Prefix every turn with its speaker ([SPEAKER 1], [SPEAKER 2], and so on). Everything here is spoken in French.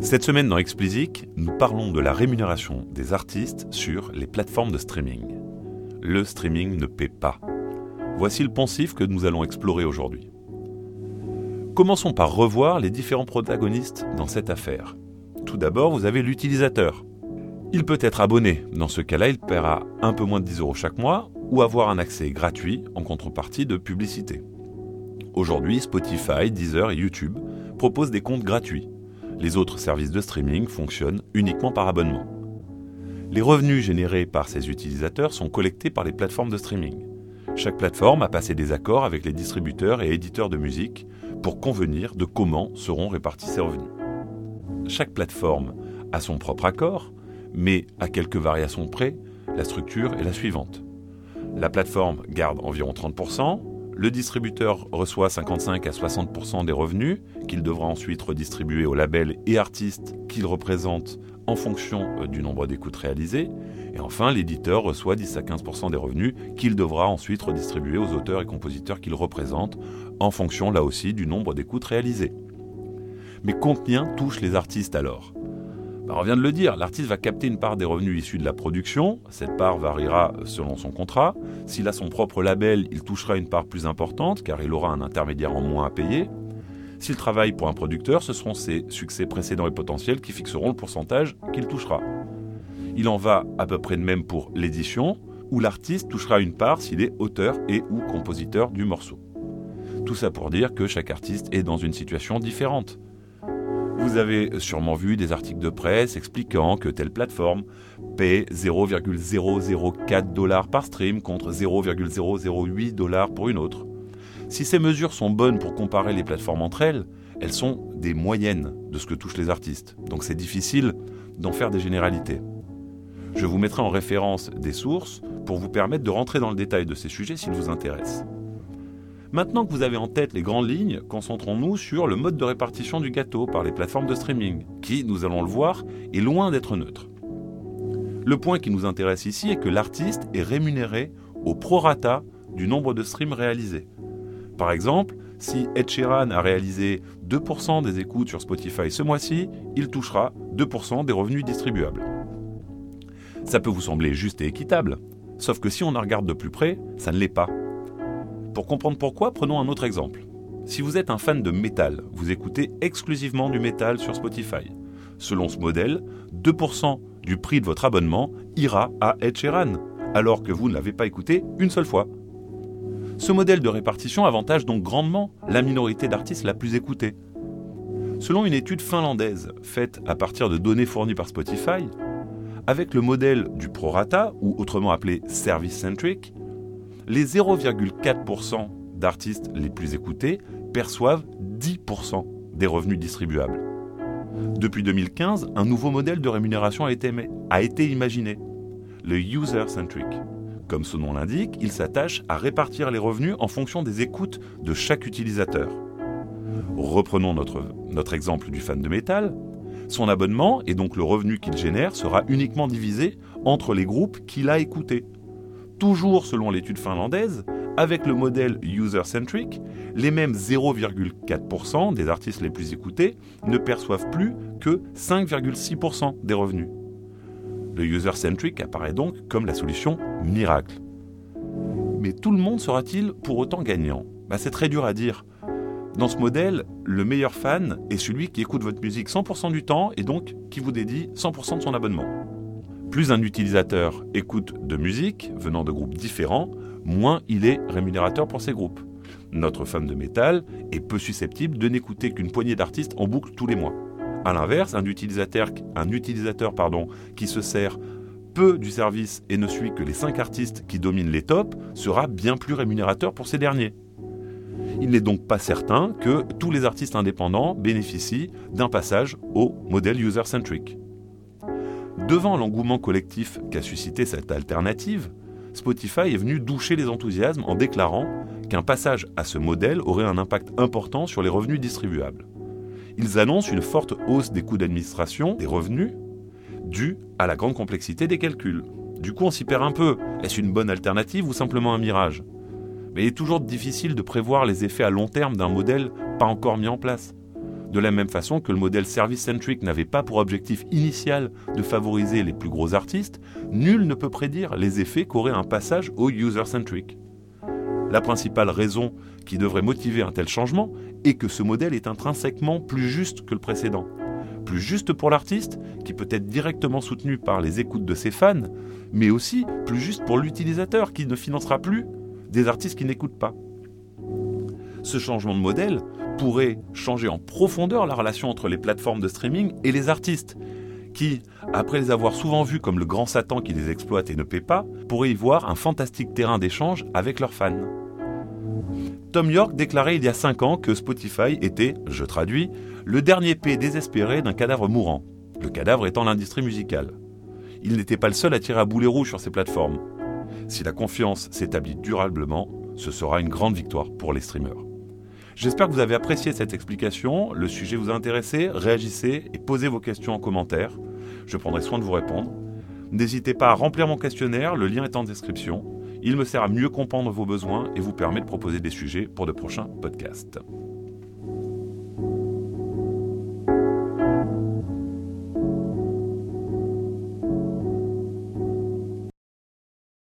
[SPEAKER 1] Cette semaine dans Explicit, nous parlons de la rémunération des artistes sur les plateformes de streaming. Le streaming ne paie pas. Voici le pensif que nous allons explorer aujourd'hui. Commençons par revoir les différents protagonistes dans cette affaire. Tout d'abord, vous avez l'utilisateur. Il peut être abonné. Dans ce cas-là, il paiera un peu moins de 10 euros chaque mois ou avoir un accès gratuit en contrepartie de publicité. Aujourd'hui, Spotify, Deezer et YouTube proposent des comptes gratuits. Les autres services de streaming fonctionnent uniquement par abonnement. Les revenus générés par ces utilisateurs sont collectés par les plateformes de streaming. Chaque plateforme a passé des accords avec les distributeurs et éditeurs de musique pour convenir de comment seront répartis ces revenus. Chaque plateforme a son propre accord, mais à quelques variations près, la structure est la suivante. La plateforme garde environ 30%, le distributeur reçoit 55 à 60% des revenus qu'il devra ensuite redistribuer aux labels et artistes qu'il représente en fonction euh, du nombre d'écoutes réalisées. Et enfin, l'éditeur reçoit 10 à 15% des revenus qu'il devra ensuite redistribuer aux auteurs et compositeurs qu'il représente en fonction là aussi du nombre d'écoutes réalisées. Mais combien touchent les artistes alors? Bah, on vient de le dire, l'artiste va capter une part des revenus issus de la production. Cette part variera selon son contrat. S'il a son propre label, il touchera une part plus importante car il aura un intermédiaire en moins à payer. S'il travaille pour un producteur, ce seront ses succès précédents et potentiels qui fixeront le pourcentage qu'il touchera. Il en va à peu près de même pour l'édition, où l'artiste touchera une part s'il est auteur et ou compositeur du morceau. Tout ça pour dire que chaque artiste est dans une situation différente. Vous avez sûrement vu des articles de presse expliquant que telle plateforme paie 0,004 dollars par stream contre 0,008 dollars pour une autre. Si ces mesures sont bonnes pour comparer les plateformes entre elles, elles sont des moyennes de ce que touchent les artistes. Donc c'est difficile d'en faire des généralités. Je vous mettrai en référence des sources pour vous permettre de rentrer dans le détail de ces sujets s'ils vous intéressent. Maintenant que vous avez en tête les grandes lignes, concentrons-nous sur le mode de répartition du gâteau par les plateformes de streaming, qui, nous allons le voir, est loin d'être neutre. Le point qui nous intéresse ici est que l'artiste est rémunéré au prorata du nombre de streams réalisés. Par exemple, si Ed Sheeran a réalisé 2% des écoutes sur Spotify ce mois-ci, il touchera 2% des revenus distribuables. Ça peut vous sembler juste et équitable, sauf que si on en regarde de plus près, ça ne l'est pas. Pour comprendre pourquoi, prenons un autre exemple. Si vous êtes un fan de métal, vous écoutez exclusivement du métal sur Spotify. Selon ce modèle, 2% du prix de votre abonnement ira à Ed Sheeran, alors que vous ne l'avez pas écouté une seule fois. Ce modèle de répartition avantage donc grandement la minorité d'artistes la plus écoutée. Selon une étude finlandaise faite à partir de données fournies par Spotify, avec le modèle du prorata, ou autrement appelé service-centric, les 0,4% d'artistes les plus écoutés perçoivent 10% des revenus distribuables. Depuis 2015, un nouveau modèle de rémunération a été, imaginé, le user-centric. Comme son nom l'indique, il s'attache à répartir les revenus en fonction des écoutes de chaque utilisateur. Reprenons notre exemple du fan de métal. Son abonnement, et donc le revenu qu'il génère, sera uniquement divisé entre les groupes qu'il a écoutés toujours selon l'étude finlandaise, avec le modèle user-centric, les mêmes 0,4% des artistes les plus écoutés ne perçoivent plus que 5,6% des revenus. Le user-centric apparaît donc comme la solution miracle. Mais tout le monde sera-t-il pour autant gagnant? Bah, C'est très dur à dire. Dans ce modèle, le meilleur fan est celui qui écoute votre musique 100% du temps et donc qui vous dédie 100% de son abonnement. Plus un utilisateur écoute de musique venant de groupes différents, moins il est rémunérateur pour ces groupes. Notre fan de métal est peu susceptible de n'écouter qu'une poignée d'artistes en boucle tous les mois. A l'inverse, un utilisateur, qui se sert peu du service et ne suit que les 5 artistes qui dominent les tops sera bien plus rémunérateur pour ces derniers. Il n'est donc pas certain que tous les artistes indépendants bénéficient d'un passage au modèle user-centric. Devant l'engouement collectif qu'a suscité cette alternative, Spotify est venu doucher les enthousiasmes en déclarant qu'un passage à ce modèle aurait un impact important sur les revenus distribuables. Ils annoncent une forte hausse des coûts d'administration des revenus due à la grande complexité des calculs. Du coup, on s'y perd un peu. Est-ce une bonne alternative ou simplement un mirage? Mais il est toujours difficile de prévoir les effets à long terme d'un modèle pas encore mis en place. De la même façon que le modèle service-centric n'avait pas pour objectif initial de favoriser les plus gros artistes, nul ne peut prédire les effets qu'aurait un passage au user-centric. La principale raison qui devrait motiver un tel changement est que ce modèle est intrinsèquement plus juste que le précédent. Plus juste pour l'artiste, qui peut être directement soutenu par les écoutes de ses fans, mais aussi plus juste pour l'utilisateur, qui ne financera plus des artistes qui n'écoutent pas. Ce changement de modèle pourrait changer en profondeur la relation entre les plateformes de streaming et les artistes, qui, après les avoir souvent vus comme le grand Satan qui les exploite et ne paie pas, pourraient y voir un fantastique terrain d'échange avec leurs fans. Tom York déclarait il y a 5 ans que Spotify était, je traduis, le dernier P désespéré d'un cadavre mourant, le cadavre étant l'industrie musicale. Il n'était pas le seul à tirer à boulet rouge sur ces plateformes. Si la confiance s'établit durablement, ce sera une grande victoire pour les streamers. J'espère que vous avez apprécié cette explication, le sujet vous a intéressé, réagissez et posez vos questions en commentaire. Je prendrai soin de vous répondre. N'hésitez pas à remplir mon questionnaire, le lien est en description. Il me sert à mieux comprendre vos besoins et vous permet de proposer des sujets pour de prochains podcasts.